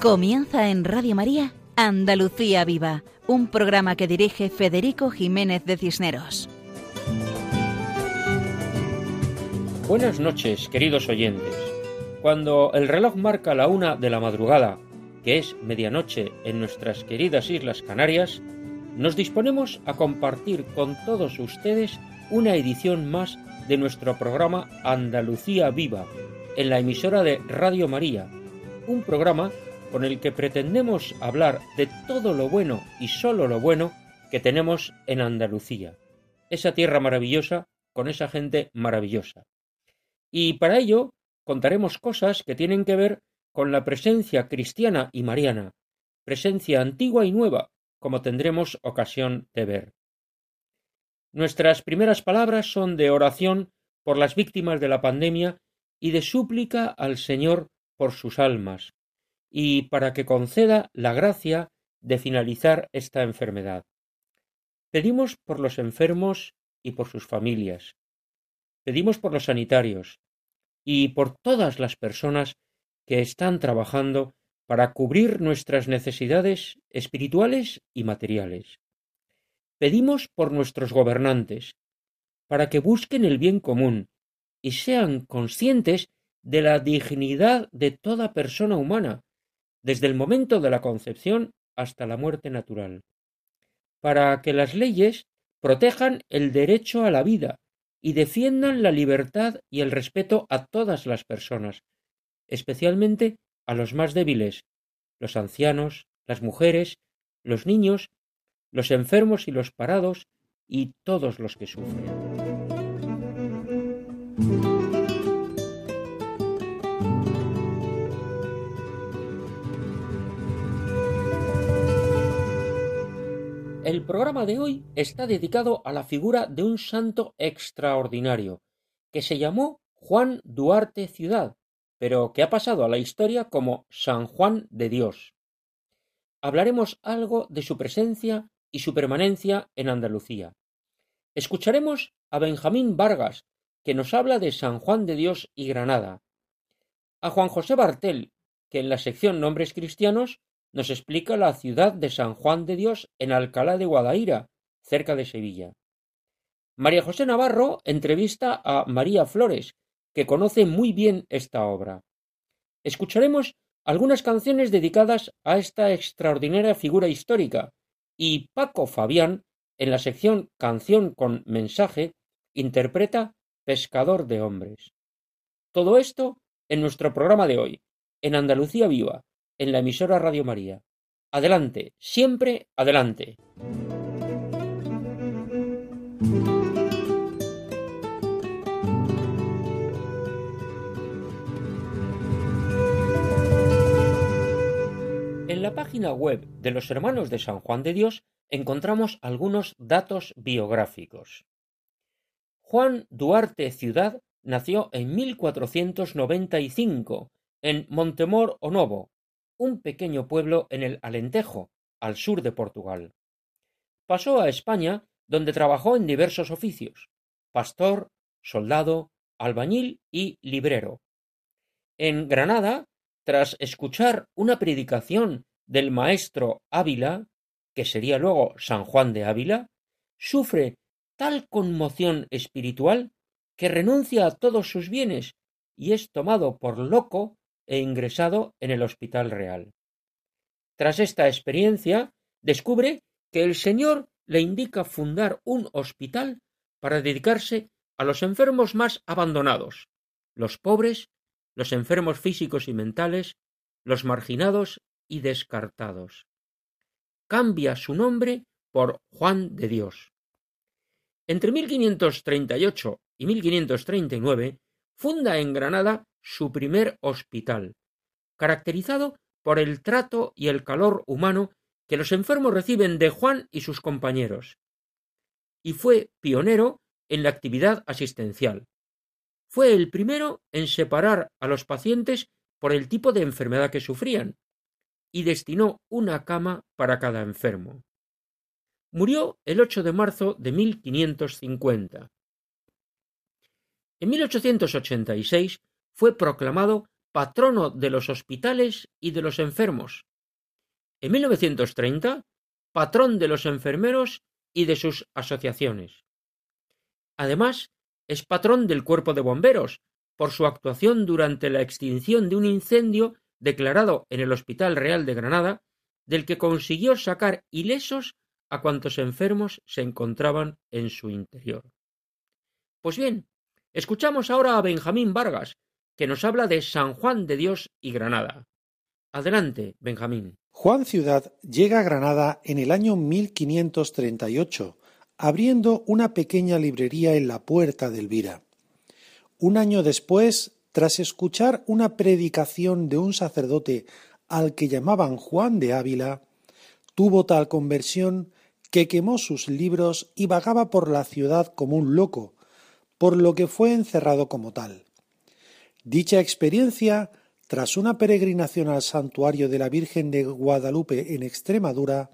Comienza en Radio María Andalucía Viva, un programa que dirige Federico Jiménez de Cisneros. Buenas noches, queridos oyentes. Cuando el reloj marca la una de la madrugada, que es medianoche en nuestras queridas Islas Canarias, nos disponemos a compartir con todos ustedes una edición más de nuestro programa Andalucía Viva, en la emisora de Radio María, un programa con el que pretendemos hablar de todo lo bueno y solo lo bueno que tenemos en Andalucía, esa tierra maravillosa con esa gente maravillosa. Y para ello contaremos cosas que tienen que ver con la presencia cristiana y mariana, presencia antigua y nueva, como tendremos ocasión de ver. Nuestras primeras palabras son de oración por las víctimas de la pandemia y de súplica al Señor por sus almas, y para que conceda la gracia de finalizar esta enfermedad. Pedimos por los enfermos y por sus familias. Pedimos por los sanitarios y por todas las personas que están trabajando para cubrir nuestras necesidades espirituales y materiales. Pedimos por nuestros gobernantes, para que busquen el bien común y sean conscientes de la dignidad de toda persona humana, desde el momento de la concepción hasta la muerte natural, para que las leyes protejan el derecho a la vida y defiendan la libertad y el respeto a todas las personas, especialmente a los más débiles, los ancianos, las mujeres, los niños, los enfermos y los parados, y todos los que sufren. El programa de hoy está dedicado a la figura de un santo extraordinario, que se llamó Juan Duarte Ciudad, pero que ha pasado a la historia como San Juan de Dios. Hablaremos algo de su presencia y su permanencia en Andalucía. Escucharemos a Benjamín Vargas, que nos habla de San Juan de Dios y Granada, a Juan José Bartel, que en la sección Nombres Cristianos nos explica la ciudad de San Juan de Dios en Alcalá de Guadaira, cerca de Sevilla. María José Navarro entrevista a María Flores, que conoce muy bien esta obra. Escucharemos algunas canciones dedicadas a esta extraordinaria figura histórica, y Paco Fabián, en la sección Canción con mensaje, interpreta Pescador de hombres. Todo esto en nuestro programa de hoy, en Andalucía Viva, en la emisora Radio María. Adelante, siempre adelante. En la página web de los Hermanos de San Juan de Dios encontramos algunos datos biográficos. Juan Duarte Ciudad nació en 1495 en Montemor o Novo, un pequeño pueblo en el Alentejo, al sur de Portugal. Pasó a España, donde trabajó en diversos oficios pastor, soldado, albañil y librero. En Granada, tras escuchar una predicación del maestro Ávila, que sería luego San Juan de Ávila, sufre tal conmoción espiritual que renuncia a todos sus bienes y es tomado por loco e ingresado en el Hospital Real. Tras esta experiencia, descubre que el Señor le indica fundar un hospital para dedicarse a los enfermos más abandonados, los pobres, los enfermos físicos y mentales, los marginados y descartados. Cambia su nombre por Juan de Dios. Entre 1538 y 1539 funda en Granada su primer hospital, caracterizado por el trato y el calor humano que los enfermos reciben de Juan y sus compañeros, y fue pionero en la actividad asistencial. Fue el primero en separar a los pacientes por el tipo de enfermedad que sufrían, y destinó una cama para cada enfermo. Murió el 8 de marzo de 1550. En 1886 fue proclamado patrono de los hospitales y de los enfermos. En 1930, patrón de los enfermeros y de sus asociaciones. Además, es patrón del cuerpo de bomberos, por su actuación durante la extinción de un incendio declarado en el Hospital Real de Granada, del que consiguió sacar ilesos a cuantos enfermos se encontraban en su interior. Pues bien, escuchamos ahora a Benjamín Vargas, que nos habla de San Juan de Dios y Granada. Adelante, Benjamín. Juan Ciudad llega a Granada en el año 1538, abriendo una pequeña librería en la puerta de Elvira. Un año después, tras escuchar una predicación de un sacerdote al que llamaban Juan de Ávila, tuvo tal conversión que quemó sus libros y vagaba por la ciudad como un loco, por lo que fue encerrado como tal. Dicha experiencia, tras una peregrinación al santuario de la Virgen de Guadalupe en Extremadura,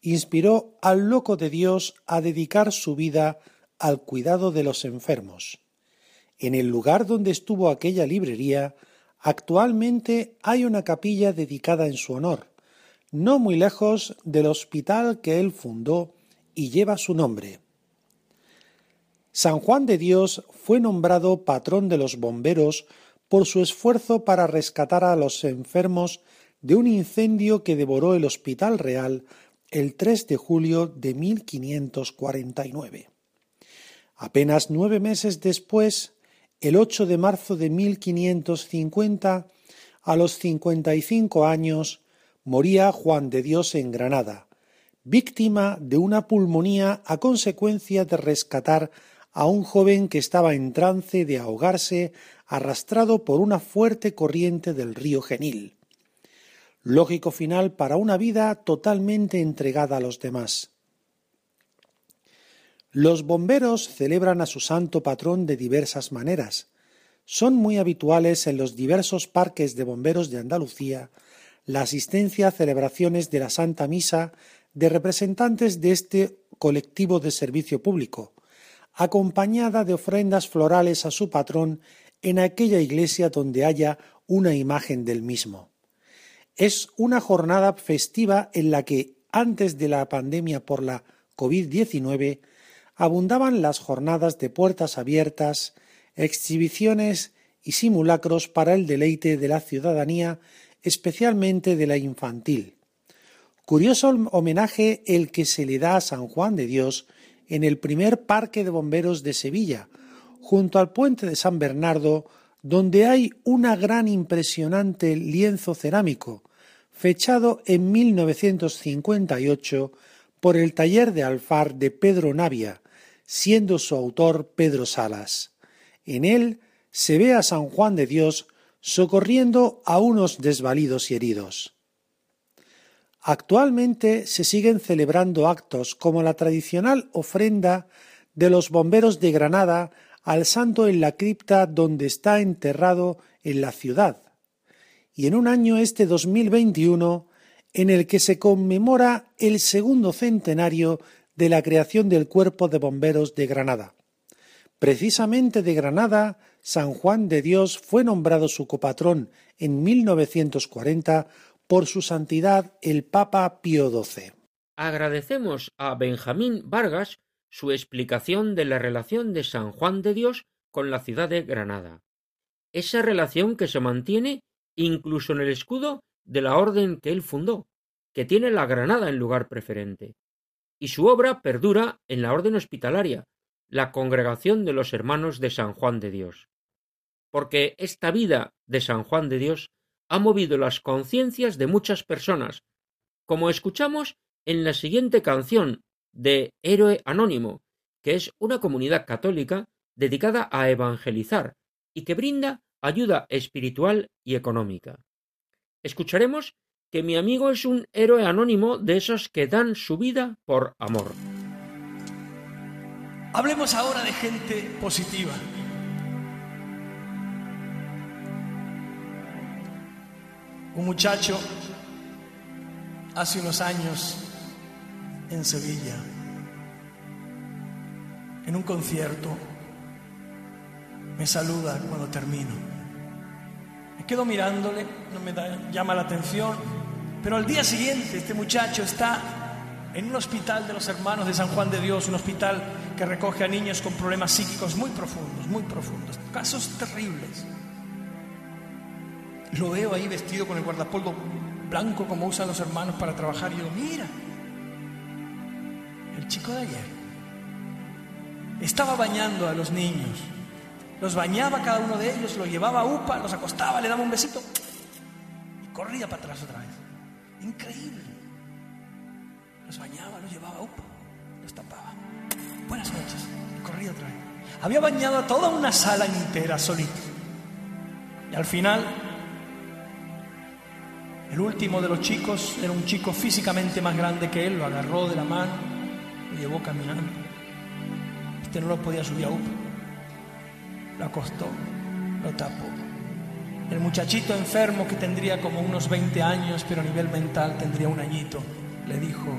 inspiró al loco de Dios a dedicar su vida al cuidado de los enfermos. En el lugar donde estuvo aquella librería, actualmente hay una capilla dedicada en su honor, no muy lejos del hospital que él fundó y lleva su nombre. San Juan de Dios fue nombrado patrón de los bomberos por su esfuerzo para rescatar a los enfermos de un incendio que devoró el Hospital Real el 3 de julio de 1549. Apenas nueve meses después, el 8 de marzo de 1550, a los 55 años, moría Juan de Dios en Granada, víctima de una pulmonía a consecuencia de rescatar a un joven que estaba en trance de ahogarse arrastrado por una fuerte corriente del río Genil. Lógico final para una vida totalmente entregada a los demás. Los bomberos celebran a su santo patrón de diversas maneras. Son muy habituales en los diversos parques de bomberos de Andalucía la asistencia a celebraciones de la Santa Misa de representantes de este colectivo de servicio público, acompañada de ofrendas florales a su patrón en aquella iglesia donde haya una imagen del mismo. Es una jornada festiva en la que, antes de la pandemia por la COVID-19, abundaban las jornadas de puertas abiertas, exhibiciones y simulacros para el deleite de la ciudadanía, especialmente de la infantil. Curioso homenaje el que se le da a San Juan de Dios en el primer parque de bomberos de Sevilla, junto al puente de San Bernardo, donde hay una gran impresionante lienzo cerámico, fechado en 1958 por el taller de alfar de Pedro Navia, siendo su autor Pedro Salas. En él se ve a San Juan de Dios socorriendo a unos desvalidos y heridos. Actualmente se siguen celebrando actos como la tradicional ofrenda de los bomberos de Granada al santo en la cripta donde está enterrado en la ciudad, y en un año este 2021 en el que se conmemora el segundo centenario de la creación del Cuerpo de Bomberos de Granada. Precisamente de Granada, San Juan de Dios fue nombrado su copatrón en 1940 por su santidad el Papa Pío XII. Agradecemos a Benjamín Vargas su explicación de la relación de San Juan de Dios con la ciudad de Granada. Esa relación que se mantiene incluso en el escudo de la orden que él fundó, que tiene la Granada en lugar preferente. Y su obra perdura en la orden hospitalaria, la congregación de los hermanos de San Juan de Dios. Porque esta vida de San Juan de Dios ha movido las conciencias de muchas personas, como escuchamos en la siguiente canción de Héroe Anónimo, que es una comunidad católica dedicada a evangelizar y que brinda ayuda espiritual y económica. Escucharemos que mi amigo es un héroe anónimo de esos que dan su vida por amor. Hablemos ahora de gente positiva. Un muchacho hace unos años en Sevilla, en un concierto, me saluda cuando termino. Me quedo mirándole, no me llama la atención, pero al día siguiente este muchacho está en un hospital de los hermanos de San Juan de Dios, un hospital que recoge a niños con problemas psíquicos muy profundos, muy profundos, casos terribles. Lo veo ahí vestido con el guardapolvo blanco como usan los hermanos para trabajar y yo, mira, el chico de ayer estaba bañando a los niños, los bañaba cada uno de ellos, los llevaba a UPA, los acostaba, le daba un besito y corría para atrás otra vez. Increíble. Los bañaba, los llevaba a UPA, los tapaba. Buenas noches, corría otra vez. Había bañado a toda una sala entera solito. Y al final el último de los chicos era un chico físicamente más grande que él, lo agarró de la mano, lo llevó caminando. Este no lo podía subir a UPA. Lo acostó, lo tapó. El muchachito enfermo que tendría como unos 20 años, pero a nivel mental tendría un añito, le dijo,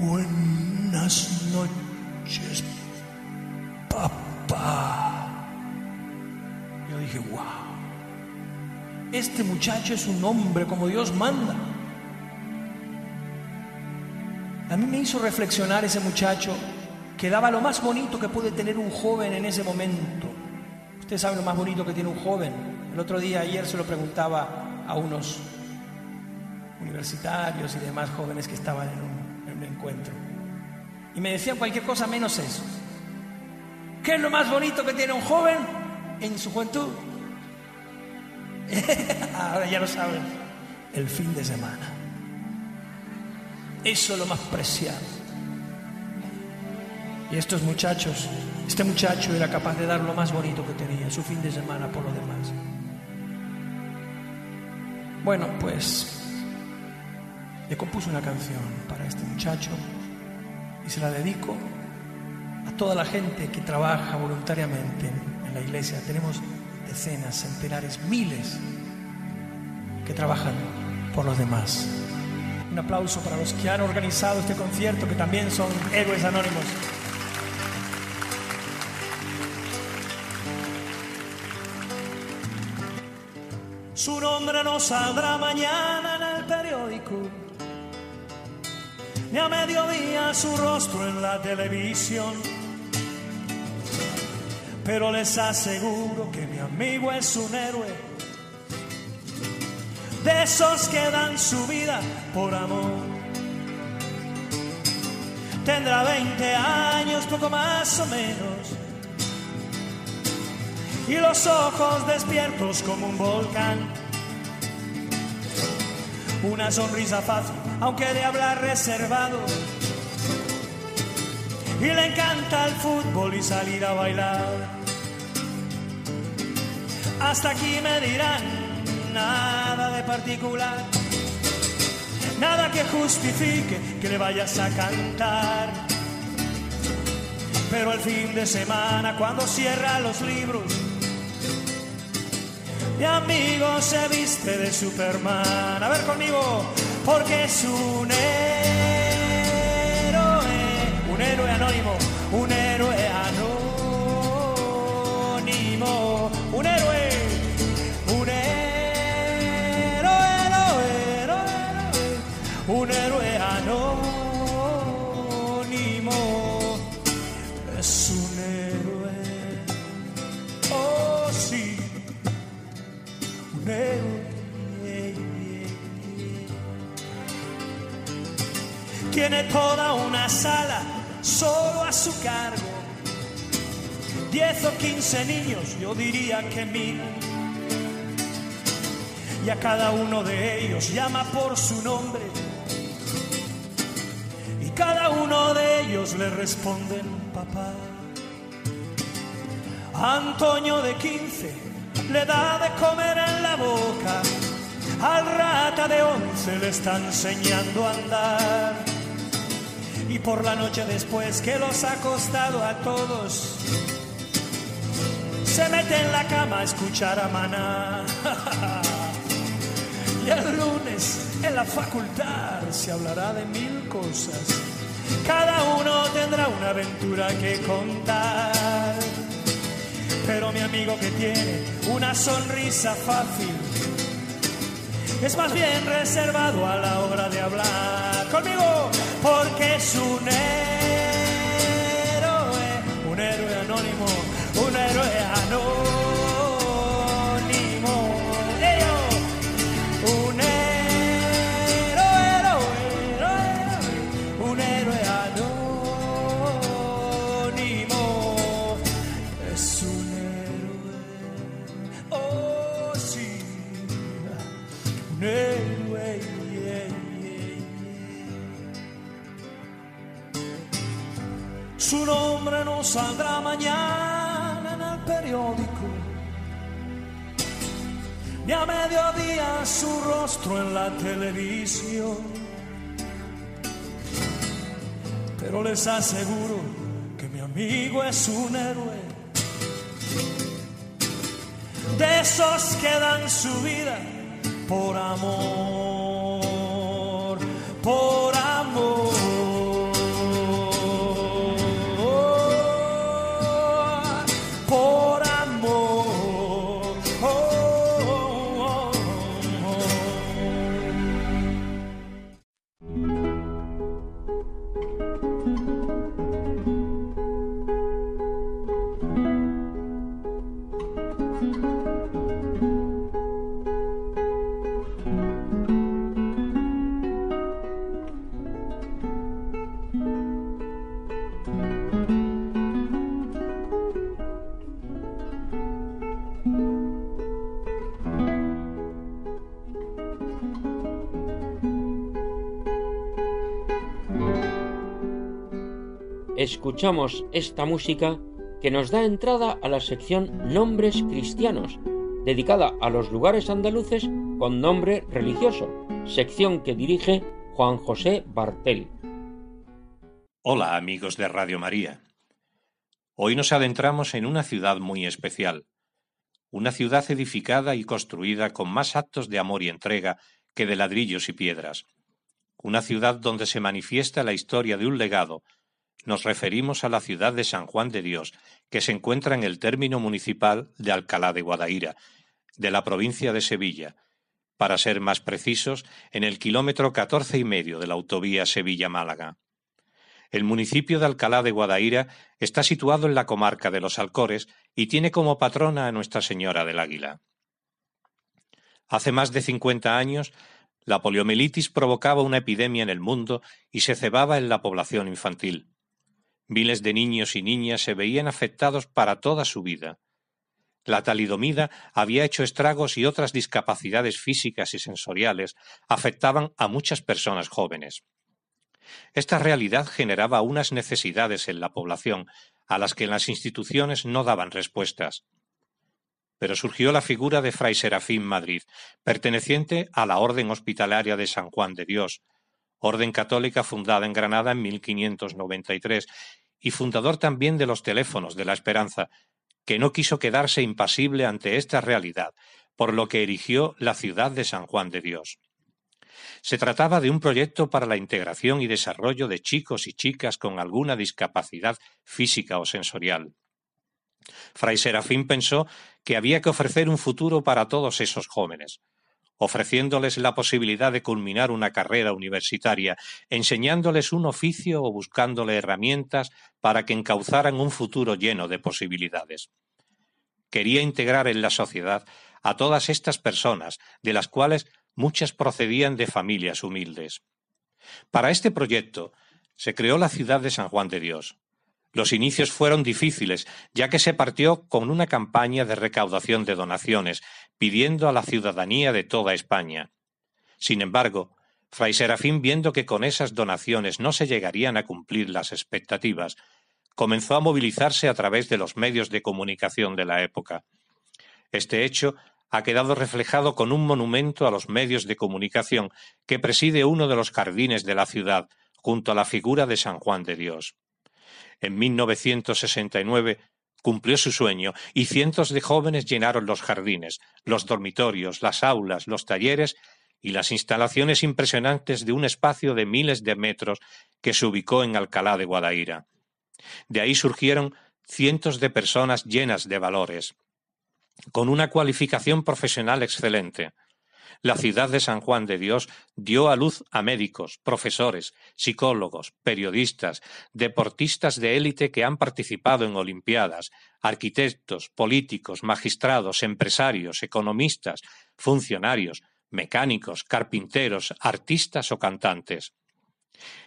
Buenas noches, papá. Yo dije, wow este muchacho es un hombre como Dios manda. A mí me hizo reflexionar ese muchacho que daba lo más bonito que puede tener un joven en ese momento. Usted sabe lo más bonito que tiene un joven. El otro día, ayer, se lo preguntaba a unos universitarios y demás jóvenes que estaban en un, en un encuentro. Y me decían cualquier cosa menos eso. ¿Qué es lo más bonito que tiene un joven en su juventud? Ahora ya lo saben, el fin de semana. Eso es lo más preciado. Y estos muchachos, este muchacho era capaz de dar lo más bonito que tenía, su fin de semana por lo demás. Bueno, pues le compuse una canción para este muchacho y se la dedico a toda la gente que trabaja voluntariamente en la iglesia. Tenemos decenas, centenares, miles que trabajan por los demás. Un aplauso para los que han organizado este concierto, que también son héroes anónimos. Su nombre no saldrá mañana en el periódico, ni a mediodía su rostro en la televisión pero les aseguro que mi amigo es un héroe. De esos que dan su vida por amor. Tendrá 20 años, poco más o menos. Y los ojos despiertos como un volcán. Una sonrisa fácil, aunque de hablar reservado. Y le encanta el fútbol y salir a bailar hasta aquí me dirán nada de particular, nada que justifique que le vayas a cantar. Pero el fin de semana, cuando cierra los libros, mi amigo se viste de Superman. A ver conmigo, porque es un Tiene toda una sala solo a su cargo, diez o quince niños, yo diría que mil y a cada uno de ellos llama por su nombre cada uno de ellos le responden papá. Antonio de 15 le da de comer en la boca, al rata de 11 le está enseñando a andar. Y por la noche después que los ha acostado a todos, se mete en la cama a escuchar a Maná. y el lunes en la facultad se hablará de mil cosas cada uno tendrá una aventura que contar. pero mi amigo que tiene una sonrisa fácil es más bien reservado a la hora de hablar conmigo porque es un héroe, un héroe anónimo, saldrá mañana en el periódico, ni a mediodía su rostro en la televisión. Pero les aseguro que mi amigo es un héroe, de esos que dan su vida por amor, por amor. Escuchamos esta música que nos da entrada a la sección Nombres Cristianos, dedicada a los lugares andaluces con nombre religioso, sección que dirige Juan José Bartel. Hola amigos de Radio María. Hoy nos adentramos en una ciudad muy especial, una ciudad edificada y construida con más actos de amor y entrega que de ladrillos y piedras, una ciudad donde se manifiesta la historia de un legado nos referimos a la ciudad de San Juan de Dios, que se encuentra en el término municipal de Alcalá de Guadaira, de la provincia de Sevilla, para ser más precisos, en el kilómetro catorce y medio de la autovía Sevilla-Málaga. El municipio de Alcalá de Guadaira está situado en la comarca de los Alcores y tiene como patrona a Nuestra Señora del Águila. Hace más de cincuenta años, la poliomielitis provocaba una epidemia en el mundo y se cebaba en la población infantil. Miles de niños y niñas se veían afectados para toda su vida. La talidomida había hecho estragos y otras discapacidades físicas y sensoriales afectaban a muchas personas jóvenes. Esta realidad generaba unas necesidades en la población a las que las instituciones no daban respuestas. Pero surgió la figura de Fray Serafín Madrid, perteneciente a la Orden Hospitalaria de San Juan de Dios, orden católica fundada en Granada en 1593 y fundador también de los teléfonos de la esperanza, que no quiso quedarse impasible ante esta realidad, por lo que erigió la ciudad de San Juan de Dios. Se trataba de un proyecto para la integración y desarrollo de chicos y chicas con alguna discapacidad física o sensorial. Fray Serafín pensó que había que ofrecer un futuro para todos esos jóvenes, ofreciéndoles la posibilidad de culminar una carrera universitaria, enseñándoles un oficio o buscándole herramientas para que encauzaran un futuro lleno de posibilidades. Quería integrar en la sociedad a todas estas personas, de las cuales muchas procedían de familias humildes. Para este proyecto se creó la ciudad de San Juan de Dios, los inicios fueron difíciles, ya que se partió con una campaña de recaudación de donaciones, pidiendo a la ciudadanía de toda España. Sin embargo, Fray Serafín, viendo que con esas donaciones no se llegarían a cumplir las expectativas, comenzó a movilizarse a través de los medios de comunicación de la época. Este hecho ha quedado reflejado con un monumento a los medios de comunicación que preside uno de los jardines de la ciudad, junto a la figura de San Juan de Dios. En 1969 cumplió su sueño y cientos de jóvenes llenaron los jardines, los dormitorios, las aulas, los talleres y las instalaciones impresionantes de un espacio de miles de metros que se ubicó en Alcalá de Guadaira. De ahí surgieron cientos de personas llenas de valores, con una cualificación profesional excelente. La ciudad de San Juan de Dios dio a luz a médicos, profesores, psicólogos, periodistas, deportistas de élite que han participado en Olimpiadas, arquitectos, políticos, magistrados, empresarios, economistas, funcionarios, mecánicos, carpinteros, artistas o cantantes.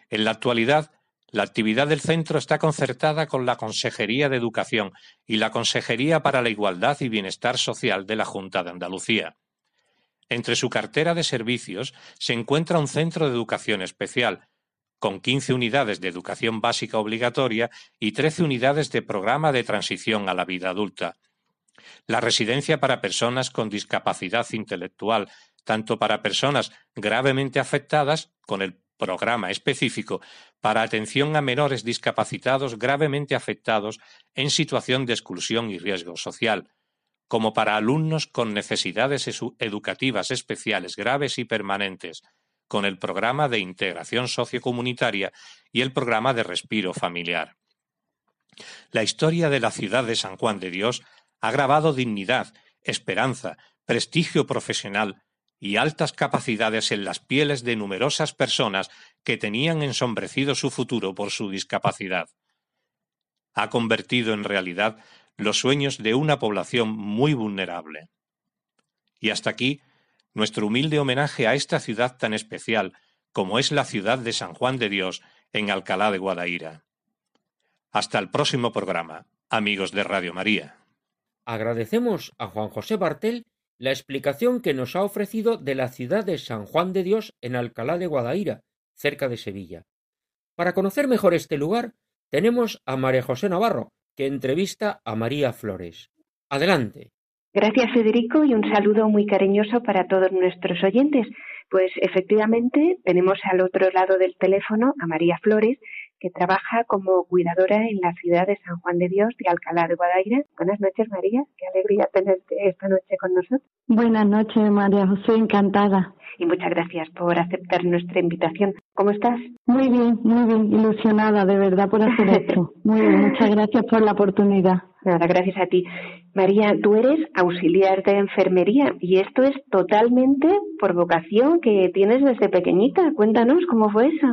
En la actualidad, la actividad del centro está concertada con la Consejería de Educación y la Consejería para la Igualdad y Bienestar Social de la Junta de Andalucía. Entre su cartera de servicios se encuentra un centro de educación especial, con 15 unidades de educación básica obligatoria y 13 unidades de programa de transición a la vida adulta. La residencia para personas con discapacidad intelectual, tanto para personas gravemente afectadas con el programa específico para atención a menores discapacitados gravemente afectados en situación de exclusión y riesgo social, como para alumnos con necesidades educativas especiales graves y permanentes, con el programa de integración sociocomunitaria y el programa de respiro familiar. La historia de la ciudad de San Juan de Dios ha grabado dignidad, esperanza, prestigio profesional, y altas capacidades en las pieles de numerosas personas que tenían ensombrecido su futuro por su discapacidad. Ha convertido en realidad los sueños de una población muy vulnerable. Y hasta aquí nuestro humilde homenaje a esta ciudad tan especial como es la ciudad de San Juan de Dios en Alcalá de Guadaira. Hasta el próximo programa, amigos de Radio María. Agradecemos a Juan José Bartel la explicación que nos ha ofrecido de la ciudad de San Juan de Dios en Alcalá de Guadaira, cerca de Sevilla. Para conocer mejor este lugar, tenemos a María José Navarro, que entrevista a María Flores. Adelante. Gracias, Federico, y un saludo muy cariñoso para todos nuestros oyentes. Pues efectivamente tenemos al otro lado del teléfono a María Flores, que trabaja como cuidadora en la ciudad de San Juan de Dios de Alcalá de Guadaira. Buenas noches, María. Qué alegría tenerte esta noche con nosotros. Buenas noches, María José. Encantada. Y muchas gracias por aceptar nuestra invitación. ¿Cómo estás? Muy bien, muy bien. Ilusionada, de verdad, por hacer esto. Muy bien. Muchas gracias por la oportunidad. Nada, gracias a ti. María, tú eres auxiliar de enfermería y esto es totalmente por vocación que tienes desde pequeñita. Cuéntanos cómo fue eso.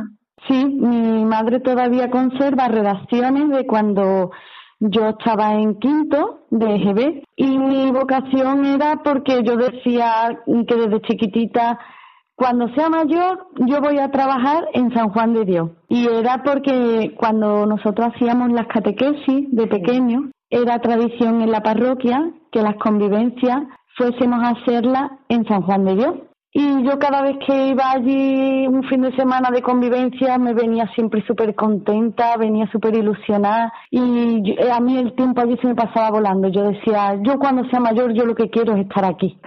Sí, mi madre todavía conserva redacciones de cuando yo estaba en quinto de EGB y mi vocación era porque yo decía que desde chiquitita cuando sea mayor yo voy a trabajar en San Juan de Dios. Y era porque cuando nosotros hacíamos las catequesis de pequeños era tradición en la parroquia que las convivencias fuésemos a hacerlas en San Juan de Dios y yo cada vez que iba allí un fin de semana de convivencia me venía siempre súper contenta, venía súper ilusionada y a mí el tiempo allí se me pasaba volando. Yo decía, yo cuando sea mayor yo lo que quiero es estar aquí.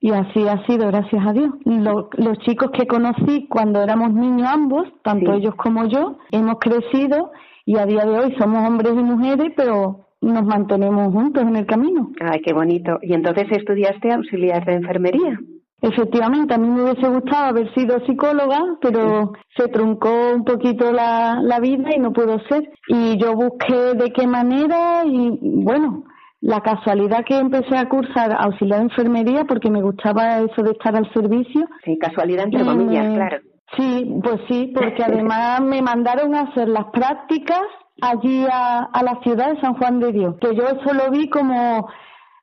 Y así ha sido, gracias a Dios. los chicos que conocí cuando éramos niños ambos, tanto ellos como yo, hemos crecido y a día de hoy somos hombres y mujeres, pero nos mantenemos juntos en el camino. Ay, qué bonito. ¿Y entonces estudiaste auxiliar de enfermería? Efectivamente, a mí me hubiese gustado haber sido psicóloga, pero se truncó un poquito la, la vida y no pudo ser. Y yo busqué de qué manera y bueno, la casualidad que empecé a cursar auxiliar de enfermería porque me gustaba eso de estar al servicio. Sí, casualidad entre comillas, claro. Sí, pues sí, porque además me mandaron a hacer las prácticas allí a, a la ciudad de San Juan de Dios, que yo eso lo vi como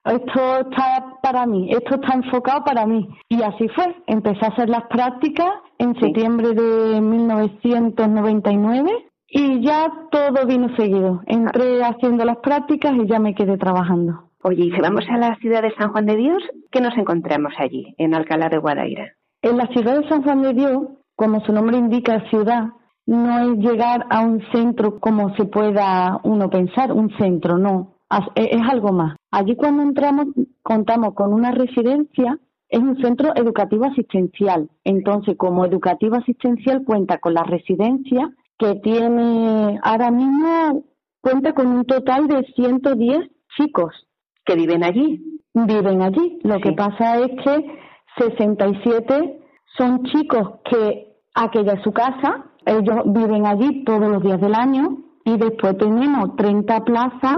esto está para mí, esto está enfocado para mí. Y así fue, empecé a hacer las prácticas en septiembre de 1999 y ya todo vino seguido. Entré haciendo las prácticas y ya me quedé trabajando. Oye, y si vamos a la ciudad de San Juan de Dios, ¿qué nos encontramos allí, en Alcalá de Guadaira? En la ciudad de San Juan de Dios, como su nombre indica, ciudad, no es llegar a un centro como se pueda uno pensar, un centro, no. E, es algo más. Allí cuando entramos contamos con una residencia, es un centro educativo asistencial. Entonces, como educativo asistencial cuenta con la residencia que tiene ahora mismo cuenta con un total de 110 chicos que viven allí. Viven allí. Lo que pasa es que 67 son chicos que aquella es su casa, ellos viven allí todos los días del año y después tenemos 30 plazas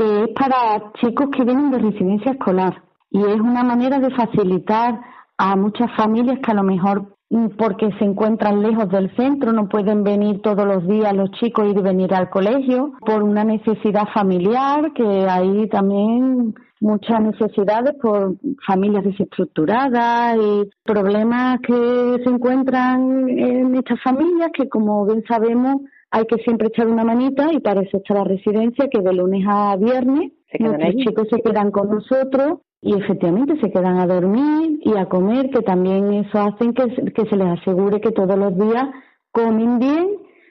que es para chicos que vienen de residencia escolar. Y es una manera de facilitar a muchas familias que a lo mejor mm, porque se encuentran lejos del centro, no pueden venir todos los días los chicos y venir al colegio por una necesidad familiar, que hay también muchas necesidades por familias desestructuradas y problemas que se encuentran en estas familias que como bien sabemos hay que siempre echar una manita y para eso está la residencia que de lunes a viernes los chicos se quedan con nosotros y efectivamente se quedan a dormir y a comer, que también eso hacen que, que se les asegure que todos los días comen bien,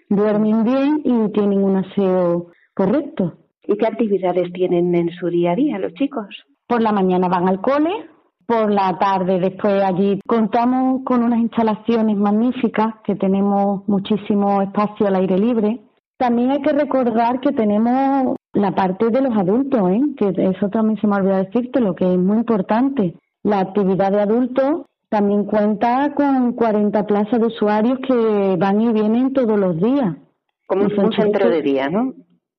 duermen bien y tienen un aseo correcto. ¿Y qué actividades tienen en su día a día los chicos? Por la mañana van al cole, por la tarde después allí contamos con unas instalaciones magníficas, que tenemos muchísimo espacio al aire libre. También hay que recordar que tenemos la parte de los adultos, ¿eh? que eso también se me olvidó decirte, lo que es muy importante. La actividad de adultos también cuenta con 40 plazas de usuarios que van y vienen todos los días. Como un centro de día, ¿no?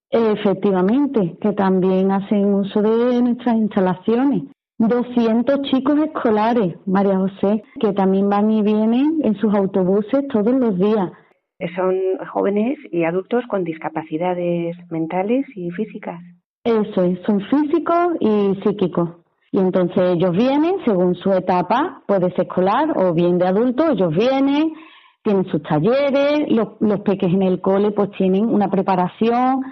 Efectivamente, que también hacen uso de nuestras instalaciones. 200 chicos escolares, María José, que también van y vienen en sus autobuses todos los días son jóvenes y adultos con discapacidades mentales y físicas. Eso es, son físicos y psíquicos. Y entonces ellos vienen según su etapa, puede ser escolar o bien de adulto, ellos vienen, tienen sus talleres, los, los peques en el cole pues tienen una preparación,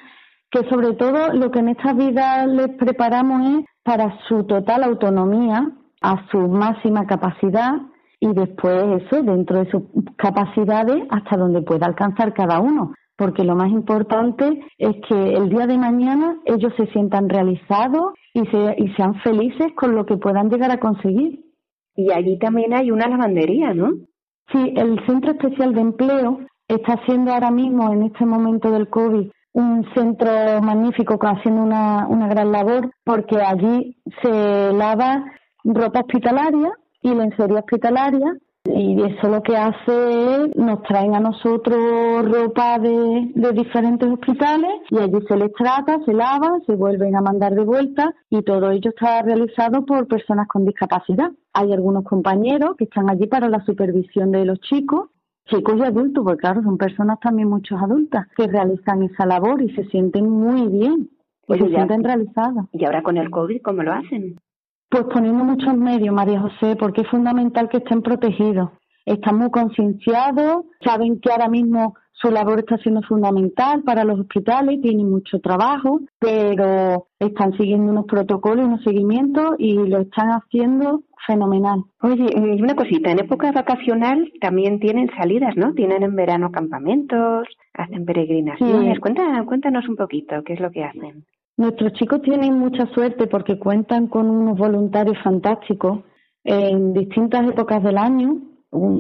que sobre todo lo que en esta vida les preparamos es para su total autonomía, a su máxima capacidad y después eso, dentro de sus capacidades, hasta donde pueda alcanzar cada uno. Porque lo más importante es que el día de mañana ellos se sientan realizados y, se, y sean felices con lo que puedan llegar a conseguir. Y allí también hay una lavandería, ¿no? Sí, el Centro Especial de Empleo está haciendo ahora mismo, en este momento del COVID, un centro magnífico haciendo una, una gran labor porque allí se lava ropa hospitalaria y lencería hospitalaria y eso lo que hace es nos traen a nosotros ropa de, de, diferentes hospitales y allí se les trata, se lava, se vuelven a mandar de vuelta y todo ello está realizado por personas con discapacidad. Hay algunos compañeros que están allí para la supervisión de los chicos, chicos y adultos, porque claro, son personas también muchos adultas que realizan esa labor y se sienten muy bien. Y se sienten realizadas. ¿Y ahora con el COVID cómo lo hacen? Pues poniendo muchos medios, María José, porque es fundamental que estén protegidos. Están muy concienciados, saben que ahora mismo su labor está siendo fundamental para los hospitales, tienen mucho trabajo, pero están siguiendo unos protocolos, unos seguimientos y lo están haciendo fenomenal. Oye, una cosita, en época vacacional también tienen salidas, ¿no? Tienen en verano campamentos, hacen peregrinaciones. cuéntanos un poquito, ¿qué es lo que hacen? Nuestros chicos tienen mucha suerte porque cuentan con unos voluntarios fantásticos en distintas épocas del año.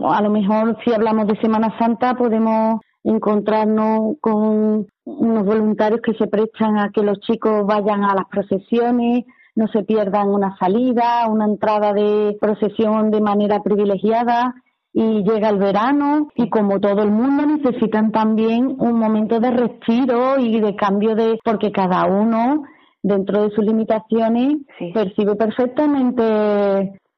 A lo mejor si hablamos de Semana Santa podemos encontrarnos con unos voluntarios que se prestan a que los chicos vayan a las procesiones, no se pierdan una salida, una entrada de procesión de manera privilegiada y llega el verano. Y como todo el mundo necesitan también un momento de respiro y de cambio de porque cada uno dentro de sus limitaciones percibe perfectamente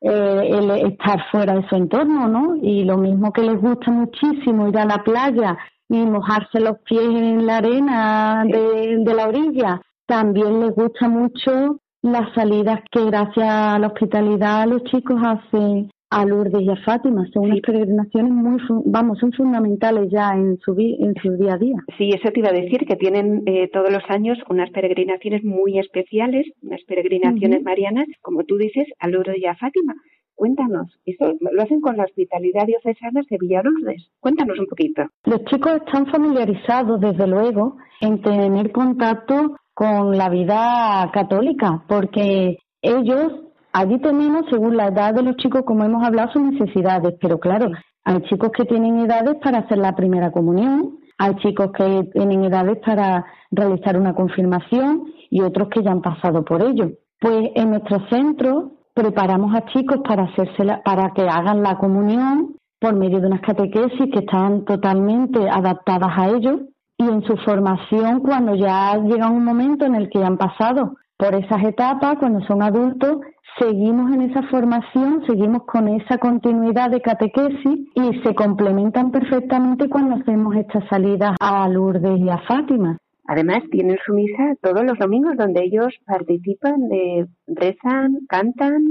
eh, el estar fuera de su entorno, ¿no? Y lo mismo que les gusta muchísimo ir a la playa y mojarse los pies en la arena de, de la orilla, también les gusta mucho las salidas que gracias a la hospitalidad los chicos hacen a Lourdes y a Fátima. Son unas peregrinaciones muy, vamos, son fundamentales ya en su, en su día a día. Sí, eso te iba a decir, que tienen eh, todos los años unas peregrinaciones muy especiales, unas peregrinaciones marianas, como tú dices, a Lourdes y a Fátima. Cuéntanos, eso lo hacen con la hospitalidad diocesana de Lourdes. Cuéntanos un poquito. Los chicos están familiarizados, desde luego, en tener contacto con la vida católica, porque ellos Allí tenemos, según la edad de los chicos, como hemos hablado, sus necesidades, pero claro, hay chicos que tienen edades para hacer la primera comunión, hay chicos que tienen edades para realizar una confirmación y otros que ya han pasado por ello. Pues en nuestro centro preparamos a chicos para, hacerse para que hagan la comunión por medio de unas catequesis que están totalmente adaptadas a ellos y en su formación cuando ya llega un momento en el que han pasado por esas etapas, cuando son adultos, seguimos en esa formación, seguimos con esa continuidad de catequesis y se complementan perfectamente cuando hacemos estas salidas a Lourdes y a Fátima. Además, tienen su misa todos los domingos donde ellos participan, de, rezan, cantan.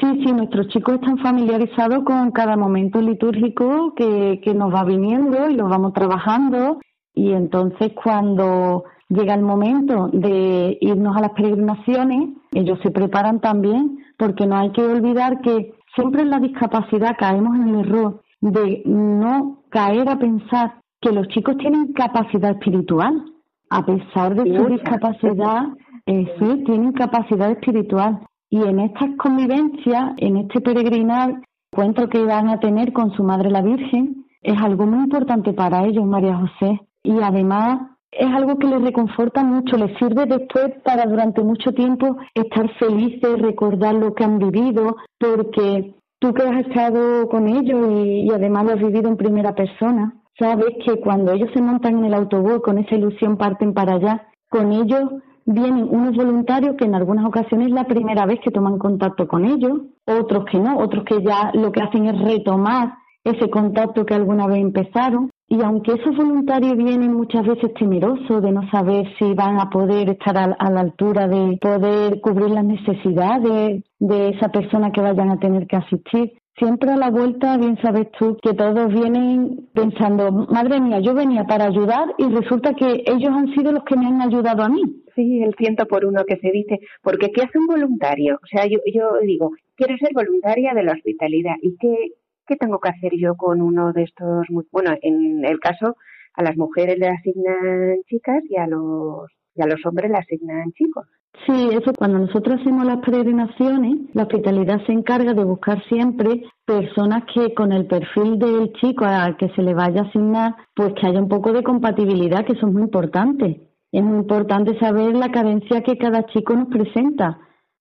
Sí, sí, nuestros chicos están familiarizados con cada momento litúrgico que, que nos va viniendo y lo vamos trabajando. Y entonces cuando llega el momento de irnos a las peregrinaciones, ellos se preparan también, porque no hay que olvidar que siempre en la discapacidad caemos en el error de no caer a pensar que los chicos tienen capacidad espiritual. A pesar de su discapacidad, eh, sí, tienen capacidad espiritual. Y en estas convivencias, en este peregrinar, encuentro que van a tener con su madre la Virgen, es algo muy importante para ellos, María José. Y además es algo que les reconforta mucho, les sirve después para durante mucho tiempo estar felices, recordar lo que han vivido, porque tú que has estado con ellos y, además lo has vivido en primera persona, sabes que cuando ellos se montan en el autobús con esa ilusión parten para allá, con ellos vienen unos voluntarios que en algunas ocasiones es la primera vez que toman contacto con ellos, otros que no, otros que ya lo que hacen es retomar ese contacto que alguna vez empezaron. Y aunque esos voluntarios vienen muchas veces temerosos de no saber si van a poder estar a, la altura de poder cubrir las necesidades de esa persona que vayan a tener que asistir, siempre a la vuelta, bien sabes tú, que todos vienen pensando, madre mía, yo venía para ayudar y resulta que ellos han sido los que me han ayudado a mí. Sí, el ciento por uno que se dice, porque ¿qué hace un voluntario? O sea, yo, yo digo, quiero ser voluntaria de la hospitalidad y qué, ¿qué tengo que hacer yo con uno de estos? Bueno, en el caso, a las mujeres le asignan chicas y a los, y a los hombres le asignan chicos. Sí, eso cuando nosotros hacemos las peregrinaciones, la hospitalidad se encarga de buscar siempre personas que con el perfil del chico al que se le vaya a asignar, pues que haya un poco de compatibilidad, que eso es muy importante. Es muy importante saber la carencia que cada chico nos presenta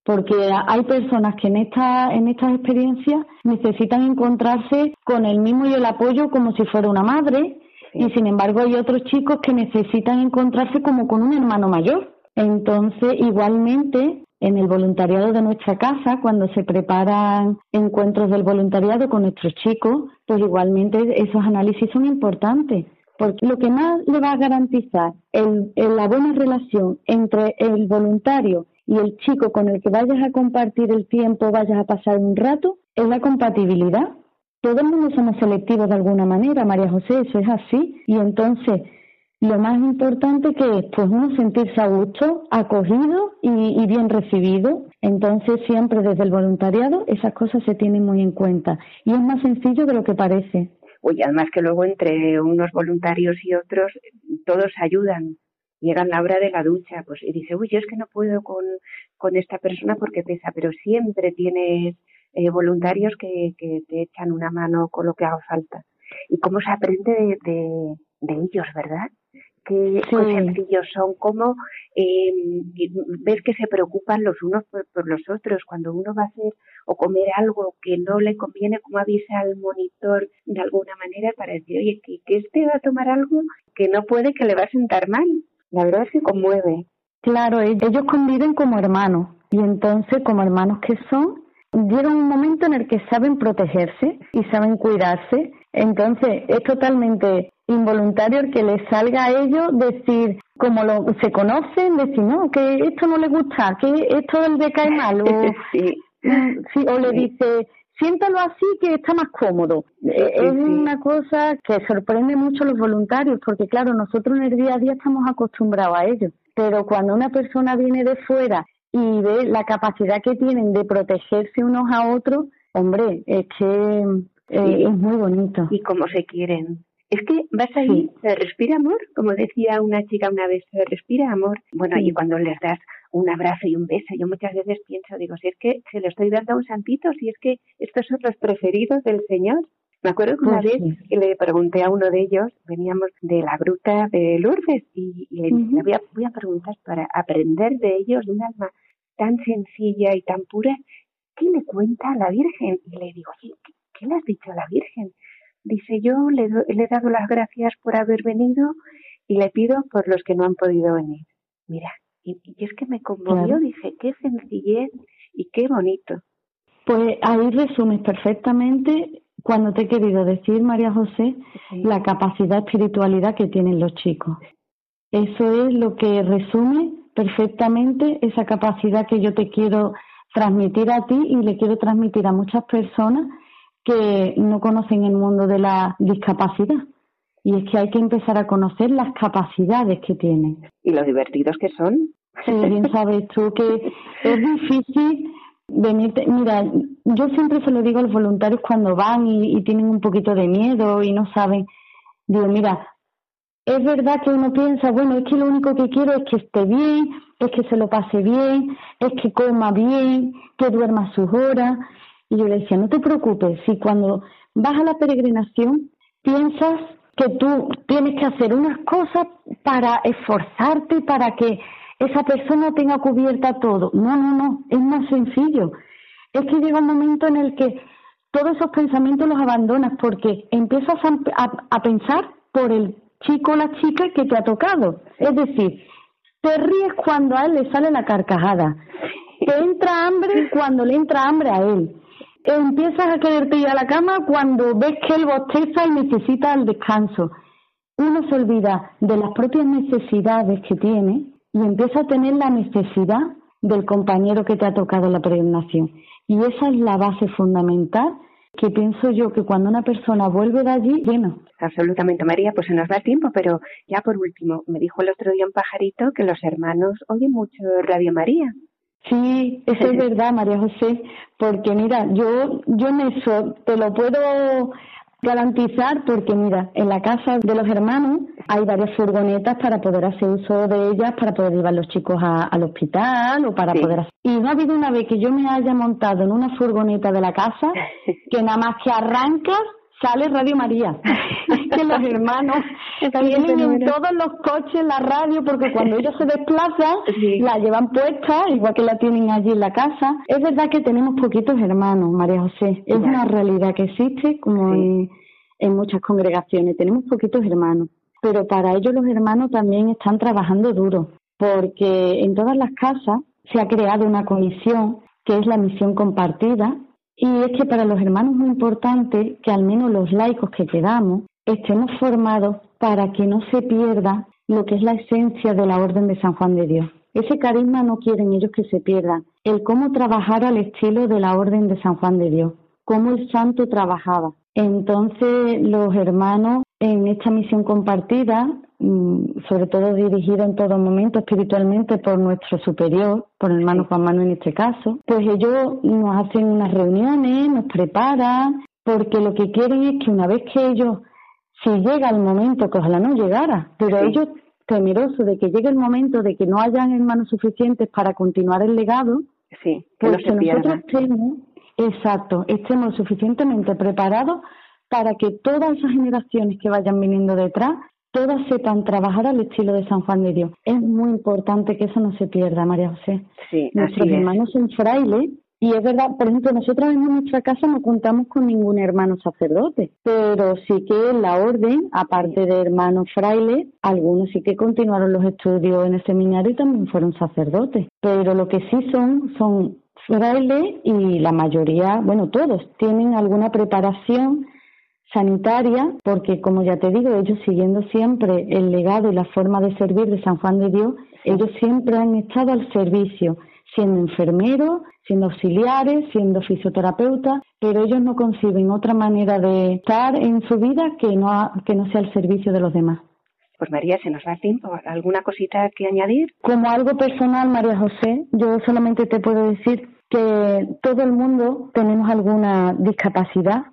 porque hay personas que en esta en estas experiencias necesitan encontrarse con el mismo y el apoyo como si fuera una madre y sin embargo hay otros chicos que necesitan encontrarse como con un hermano mayor. Entonces, igualmente, en el voluntariado de nuestra casa, cuando se preparan encuentros del voluntariado con nuestros chicos, pues igualmente esos análisis son importantes, porque lo que más le va a garantizar el, la buena relación entre el voluntario y el chico con el que vayas a compartir el tiempo, vayas a pasar un rato, es la compatibilidad. Todo el mundo somos selectivos de alguna manera, María José, eso es así. Y entonces, lo más importante que es, pues uno sentirse a gusto, acogido y, bien recibido. Entonces, siempre desde el voluntariado, esas cosas se tienen muy en cuenta. Y es más sencillo de lo que parece. Oye, además que luego entre unos voluntarios y otros, todos ayudan llega la hora de la ducha, pues y dice, uy, yo es que no puedo con, con esta persona porque pesa, pero siempre tienes eh, voluntarios que, que te echan una mano con lo que haga falta. Y cómo se aprende de, de, ellos, ¿verdad? Qué, sencillos son, cómo eh, ves que se preocupan los unos por, los otros. Cuando uno va a hacer o comer algo que no le conviene, como avisa al monitor de alguna manera para decir, oye, que, que este va a tomar algo que no puede, que le va a sentar mal la verdad es que conmueve. Claro, e-, ellos conviven como hermanos y entonces como hermanos que son, llega un momento en el que saben protegerse y saben cuidarse. Entonces es totalmente involuntario el que les salga a ellos decir, como lo, se conocen, decir, no, que esto no le gusta, que esto le cae mal. O, sí. o le dice, siéntalo así que está más cómodo. Eh, es una cosa que sorprende mucho a los voluntarios, porque claro, nosotros en el día a día estamos acostumbrados a ello, pero cuando una persona viene de fuera y ve la capacidad que tienen de protegerse unos a otros, hombre, es que eh, es muy bonito. Y cómo se quieren. Es que vas ahí, se respira amor, como decía una chica una vez, se respira amor. Bueno, y cuando les das un abrazo y un beso. Yo muchas veces pienso, digo, si es que se lo estoy dando a un santito, si es que estos son los preferidos del Señor. Me acuerdo que una pues vez le pregunté a uno de ellos, veníamos de la gruta de Lourdes, y, le dije, voy, a, voy a preguntar para aprender de ellos de un alma tan sencilla y tan pura, ¿qué le cuenta a la Virgen? Y le digo, ¿qué, qué le has dicho a la Virgen? Dice, yo le, le he dado las gracias por haber venido y le pido por los que no han podido venir. Mira, y, es que me conmovió, dije, qué sencillez y qué bonito. Pues ahí resumes perfectamente cuando te he querido decir, María José, la capacidad espiritualidad que tienen los chicos. Eso es lo que resume perfectamente esa capacidad que yo te quiero transmitir a ti y le quiero transmitir a muchas personas que no conocen el mundo de la discapacidad. Y es que hay que empezar a conocer las capacidades que tienen. Y lo divertidos que son. Sí, bien sabes tú que es difícil venirte. Mira, yo siempre se lo digo a los voluntarios cuando van y, y tienen un poquito de miedo y no saben. Digo, mira, es verdad que uno piensa, bueno, es que lo único que quiero es que esté bien, es que se lo pase bien, es que coma bien, que duerma sus horas. Y yo le decía, no te preocupes, si cuando vas a la peregrinación piensas que tú tienes que hacer unas cosas para esforzarte, para que esa persona tenga cubierta todo. No, no, no, es más sencillo. Es que llega un momento en el que todos esos pensamientos los abandonas porque empiezas a pensar por el chico o la chica que te ha tocado. Es decir, te ríes cuando a él le sale la carcajada. Te entra hambre cuando le entra hambre a él. Empiezas a quererte ir a la cama cuando ves que él bosteza y necesita el descanso. Uno se olvida de las propias necesidades que tiene y empieza a tener la necesidad del compañero que te ha tocado la peregrinación. Y esa es la base fundamental que pienso yo que cuando una persona vuelve de allí, bueno. Absolutamente, María, pues se nos da tiempo, pero ya por último, me dijo el otro día un pajarito que los hermanos oyen mucho Radio María. Sí, eso es verdad, María José, porque mira, yo, yo en eso te lo puedo garantizar porque mira, en la casa de los hermanos hay varias furgonetas para poder hacer uso de ellas, para poder llevar los chicos al hospital o para poder hacer... Y no ha habido una vez que yo me haya montado en una furgoneta de la casa que nada más que arranca sale Radio María. que los hermanos tienen en todos los coches la radio porque cuando ellos se desplazan la llevan puesta, igual que la tienen allí en la casa. Es verdad que tenemos poquitos hermanos, María José. Es una realidad que existe como en, en muchas congregaciones. Tenemos poquitos hermanos. Pero para ellos los hermanos también están trabajando duro porque en todas las casas se ha creado una comisión que es la misión compartida y es que para los hermanos es muy importante que al menos los laicos que quedamos estemos formados para que no se pierda lo que es la esencia de la Orden de San Juan de Dios. Ese carisma no quieren ellos que se pierda. El cómo trabajar al estilo de la Orden de San Juan de Dios, cómo el santo trabajaba. Entonces los hermanos en esta misión compartida Mm, sobre todo dirigido en todo momento espiritualmente por nuestro superior, por el hermano Juan Manuel en este caso, pues ellos nos hacen unas reuniones, nos preparan, porque lo que quieren es que una vez que ellos, si llega el momento, que ojalá no llegara, pero ellos temerosos de que llegue el momento de que no hayan hermanos suficientes para continuar el legado, sí, que pues nosotros estemos, exacto, estemos suficientemente preparados para que todas esas generaciones que vayan viniendo detrás todas sepan trabajar al estilo de San Juan de Dios. Es muy importante que eso no se pierda, María José. Sí, Nuestros hermanos son frailes y es verdad, por ejemplo, nosotros en nuestra casa no contamos con ningún hermano sacerdote, pero sí que en la orden, aparte de hermanos frailes, algunos sí que continuaron los estudios en el seminario y también fueron sacerdotes. Pero lo que sí son, son frailes y la mayoría, bueno, todos, tienen alguna preparación sanitaria, porque como ya te digo, ellos siguiendo siempre el legado y la forma de servir de San Juan de Dios, ellos siempre han estado al servicio, siendo enfermeros, siendo auxiliares, siendo fisioterapeutas, pero ellos no conciben otra manera de estar en su vida que no, que no sea al servicio de los demás. Pues María, se nos da tiempo. ¿Alguna cosita que añadir? Como algo personal, María José, yo solamente te puedo decir que todo el mundo tenemos alguna discapacidad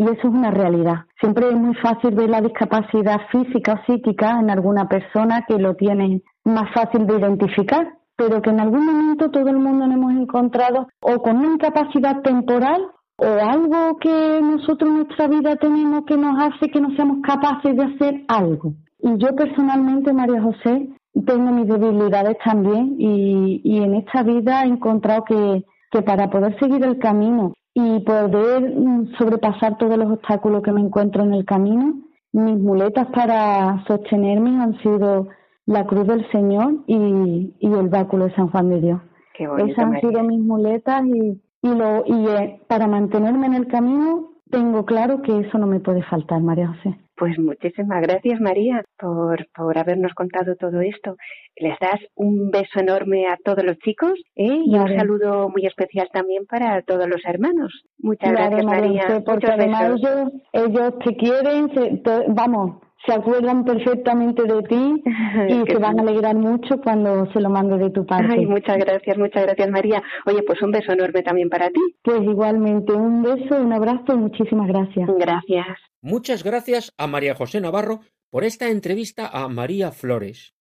y eso es una realidad. Siempre es muy fácil ver la discapacidad física o psíquica en alguna persona que lo tiene más fácil de identificar, pero que en algún momento todo el mundo nos hemos encontrado o con una incapacidad temporal o algo que nosotros en nuestra vida tenemos que nos hace que no seamos capaces de hacer algo. Y yo personalmente, María José, tengo mis debilidades también y, y en esta vida he encontrado que, que para poder seguir el camino y poder mm, sobrepasar todos los obstáculos que me encuentro en el camino, mis muletas para sostenerme han sido la cruz del Señor y, el báculo de San Juan de Dios. Esas han sido mis muletas y, y, lo, y eh, para mantenerme en el camino tengo claro que eso no me puede faltar, María José. Pues muchísimas gracias, María, por, por habernos contado todo esto. Les das un beso enorme a todos los chicos ¿eh? y un saludo muy especial también para todos los hermanos. Muchas gracias, María. porque además ellos, ellos te quieren, vamos, se acuerdan perfectamente de ti y se van a alegrar mucho cuando se lo mande de tu parte. Ay, muchas gracias, muchas gracias María. Oye, pues un beso enorme también para ti. Pues igualmente, un beso, un abrazo y muchísimas gracias. Gracias. Muchas gracias a María José Navarro por esta entrevista a María Flores.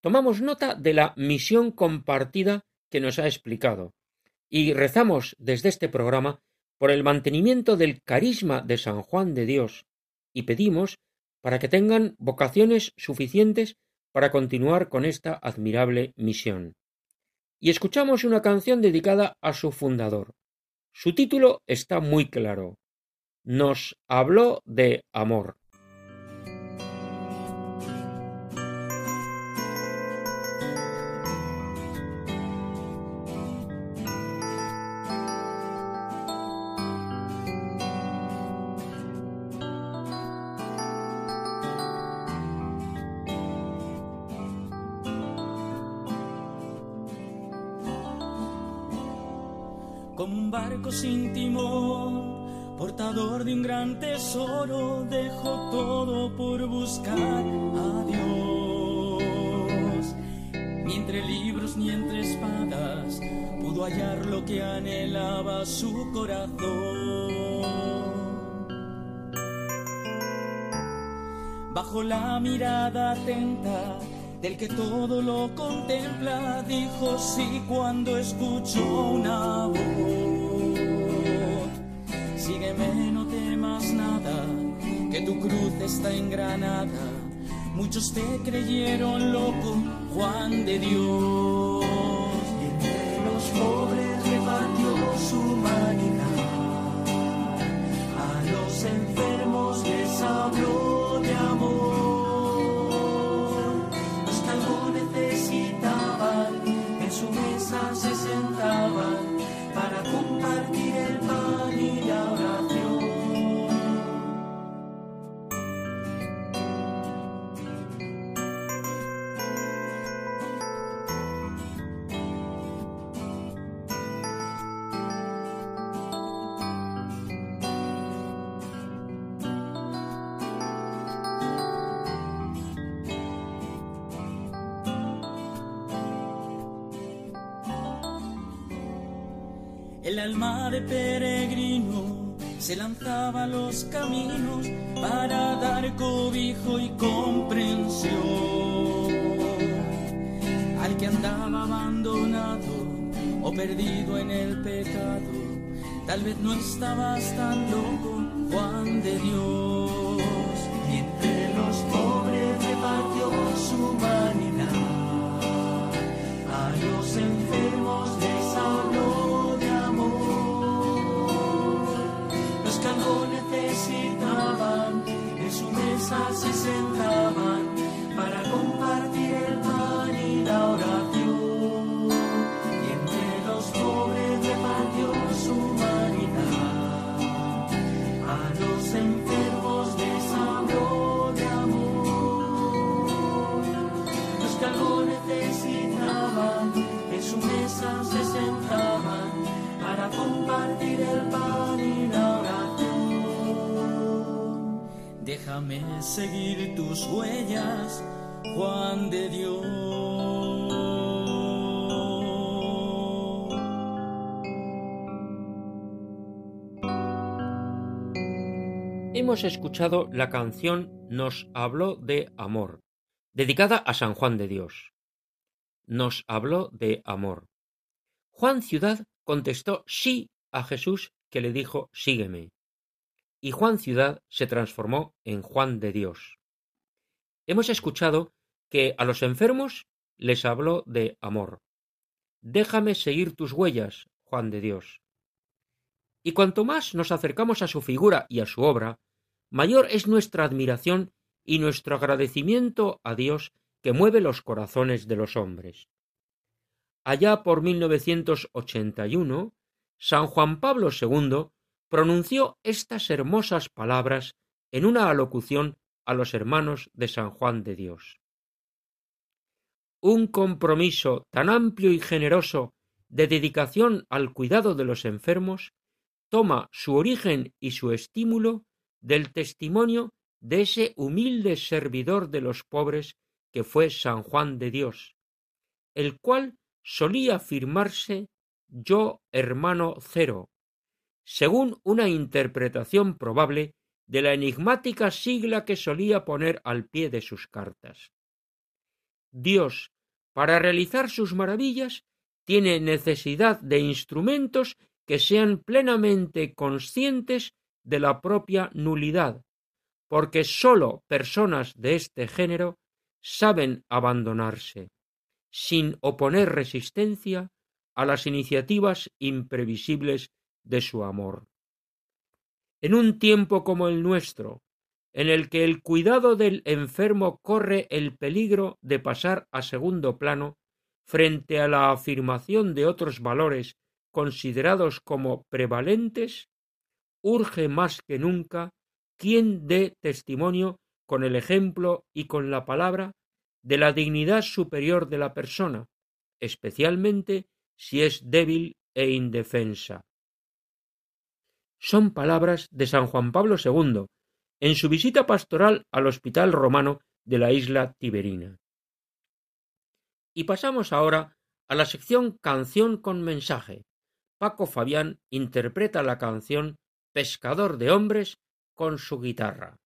Tomamos nota de la misión compartida que nos ha explicado y rezamos desde este programa por el mantenimiento del carisma de San Juan de Dios y pedimos para que tengan vocaciones suficientes para continuar con esta admirable misión. Y escuchamos una canción dedicada a su fundador. Su título está muy claro. Nos habló de amor. Sin timón, portador de un gran tesoro, dejó todo por buscar a Dios. Ni entre libros ni entre espadas pudo hallar lo que anhelaba su corazón. Bajo la mirada atenta del que todo lo contempla, dijo sí cuando escuchó una voz sígueme, no temas nada, que tu cruz está engranada. Muchos te creyeron loco, Juan de Dios. Y entre los pobres repartió su humanidad. A los enfermos les habló de amor. Los que necesitaban, alma de peregrino se lanzaba a los caminos para dar cobijo y comprensión. Al que andaba abandonado o perdido en el pecado, tal vez no estabas tan loco, Juan de Dios. Hemos escuchado la canción Nos habló de amor, dedicada a San Juan de Dios. Nos habló de amor. Juan Ciudad contestó sí a Jesús que le dijo sígueme. Y Juan Ciudad se transformó en Juan de Dios. Hemos escuchado que a los enfermos les habló de amor. Déjame seguir tus huellas, Juan de Dios. Y cuanto más nos acercamos a su figura y a su obra, mayor es nuestra admiración y nuestro agradecimiento a Dios que mueve los corazones de los hombres. Allá por 1981, San Juan Pablo II pronunció estas hermosas palabras en una alocución a los hermanos de San Juan de Dios. Un compromiso tan amplio y generoso de dedicación al cuidado de los enfermos toma su origen y su estímulo del testimonio de ese humilde servidor de los pobres que fue San Juan de Dios, el cual solía afirmarse yo hermano cero, según una interpretación probable de la enigmática sigla que solía poner al pie de sus cartas. Dios, para realizar sus maravillas, tiene necesidad de instrumentos que sean plenamente conscientes de la propia nulidad, porque sólo personas de este género saben abandonarse, sin oponer resistencia a las iniciativas imprevisibles de su amor. En un tiempo como el nuestro, en el que el cuidado del enfermo corre el peligro de pasar a segundo plano frente a la afirmación de otros valores considerados como prevalentes, urge más que nunca quien dé testimonio con el ejemplo y con la palabra de la dignidad superior de la persona, especialmente si es débil e indefensa. Son palabras de San Juan Pablo II en su visita pastoral al Hospital Romano de la isla Tiberina. Y pasamos ahora a la sección Canción con mensaje. Paco Fabián interpreta la canción Pescador de hombres con su guitarra.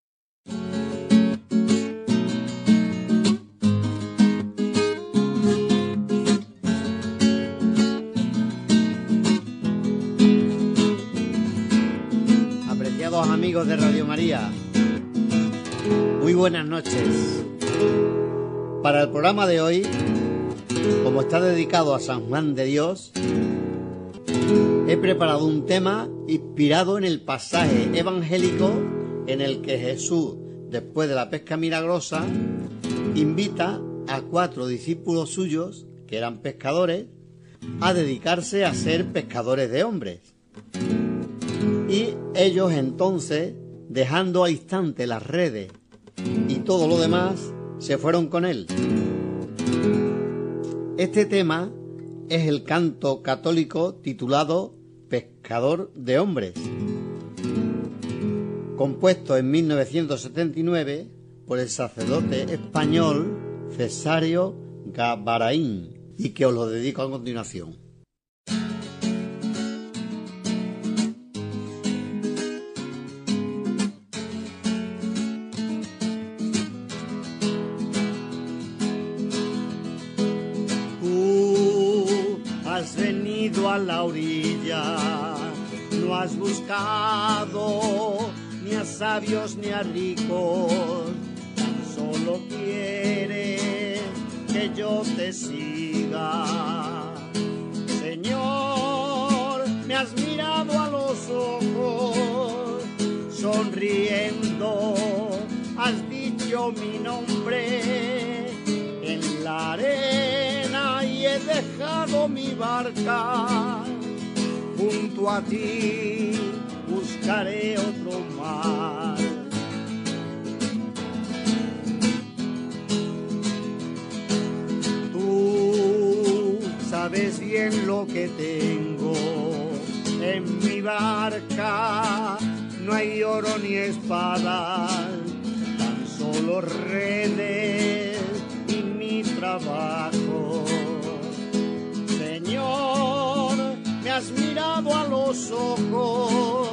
Amigos de Radio María, muy buenas noches. Para el programa de hoy, como está dedicado a San Juan de Dios, he preparado un tema inspirado en el pasaje evangélico en el que Jesús, después de la pesca milagrosa, invita a cuatro discípulos suyos, que eran pescadores, a dedicarse a ser pescadores de hombres. Y ellos entonces, dejando al instante las redes y todo lo demás, se fueron con él. Este tema es el canto católico titulado Pescador de Hombres, compuesto en 1979 por el sacerdote español Cesario Gabaraín y que os lo dedico a continuación. Ni a sabios ni a ricos, solo quieres que yo te siga. Señor, me has mirado a los ojos, sonriendo, has dicho mi nombre. En la arena y he dejado mi barca junto a ti buscaré otro mar. Tú sabes bien lo que tengo en mi barca, no hay oro ni espadas, tan solo redes y mi trabajo. Señor, me has mirado a los ojos,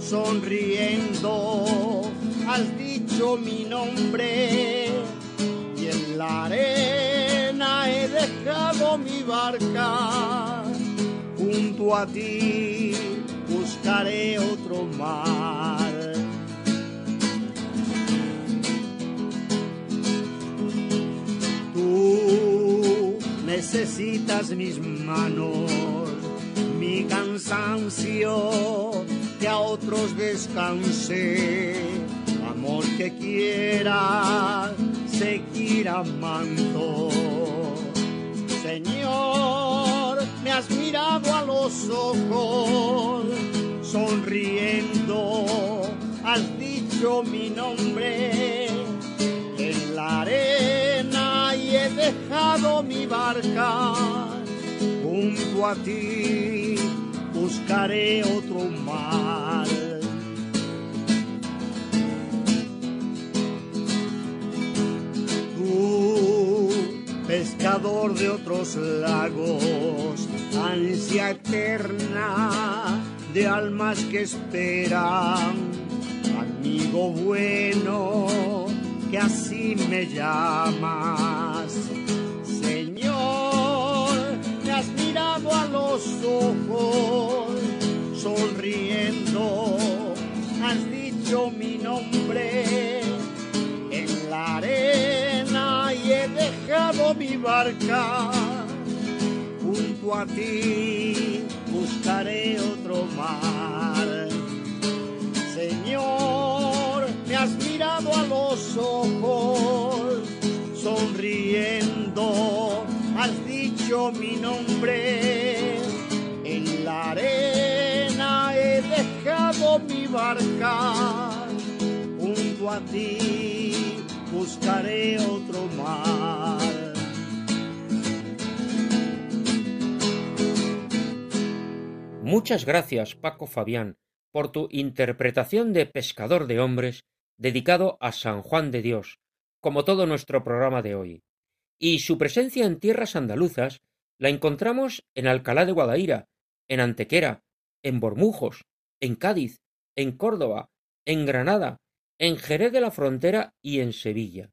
sonriendo, has dicho mi nombre y en la arena he dejado mi barca. Junto a ti buscaré otro mar. Tú necesitas mis manos cansancio, que a otros descanse. amor que quiera seguir amando. Señor, me has mirado a los ojos, sonriendo, has dicho mi nombre en la arena y he dejado mi barca junto a ti, buscaré otro mar pescador de otros lagos, ansia eterna de almas que esperan, amigo bueno, que así me llamas. Mirado a los ojos, sonriendo, has dicho mi nombre en la arena he dejado mi barca junto a ti, buscaré otro mar. Mi nombre. En la arena he dejado mi barca junto a ti buscaré otro mar. Muchas gracias, Paco Fabián, por tu interpretación de Pescador de Hombres dedicado a San Juan de Dios, como todo nuestro programa de hoy. Y su presencia en tierras andaluzas la encontramos en Alcalá de Guadaira, en Antequera, en Bormujos, en Cádiz, en Córdoba, en Granada, en Jerez de la Frontera y en Sevilla.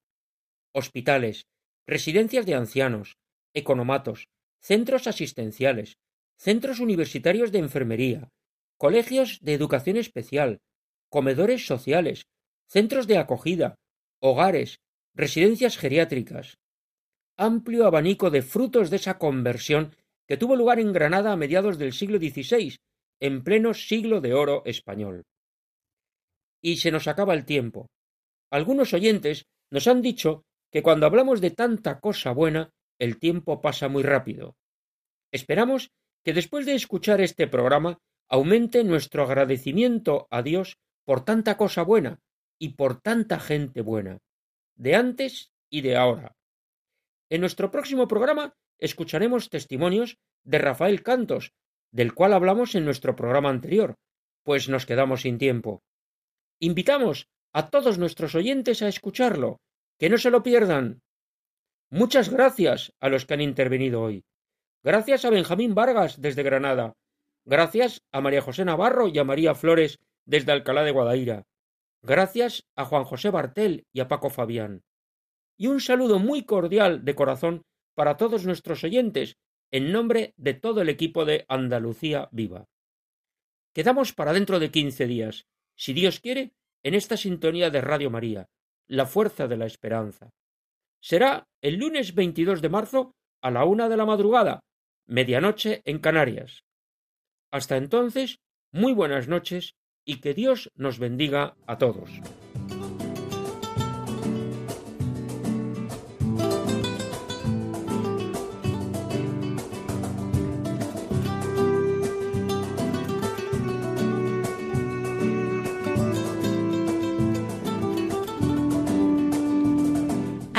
Hospitales, residencias de ancianos, economatos, centros asistenciales, centros universitarios de enfermería, colegios de educación especial, comedores sociales, centros de acogida, hogares, residencias geriátricas. Amplio abanico de frutos de esa conversión que tuvo lugar en Granada a mediados del siglo XVI, en pleno siglo de oro español y se nos acaba el tiempo. Algunos oyentes nos han dicho que cuando hablamos de tanta cosa buena, el tiempo pasa muy rápido. Esperamos que después de escuchar este programa aumente nuestro agradecimiento a Dios por tanta cosa buena y por tanta gente buena, de antes y de ahora. En nuestro próximo programa escucharemos testimonios de Rafael Cantos, del cual hablamos en nuestro programa anterior, pues nos quedamos sin tiempo. Invitamos a todos nuestros oyentes a escucharlo, que no se lo pierdan. Muchas gracias a los que han intervenido hoy. Gracias a Benjamín Vargas desde Granada. Gracias a María José Navarro y a María Flores desde Alcalá de Guadaira. Gracias a Juan José Bartel y a Paco Fabián. Y un saludo muy cordial de corazón para todos nuestros oyentes, en nombre de todo el equipo de Andalucía Viva. Quedamos para dentro de quince días si Dios quiere, en esta sintonía de Radio María, la fuerza de la esperanza. Será el lunes 22 de marzo a la una de la madrugada, medianoche en Canarias. Hasta entonces, muy buenas noches y que Dios nos bendiga a todos.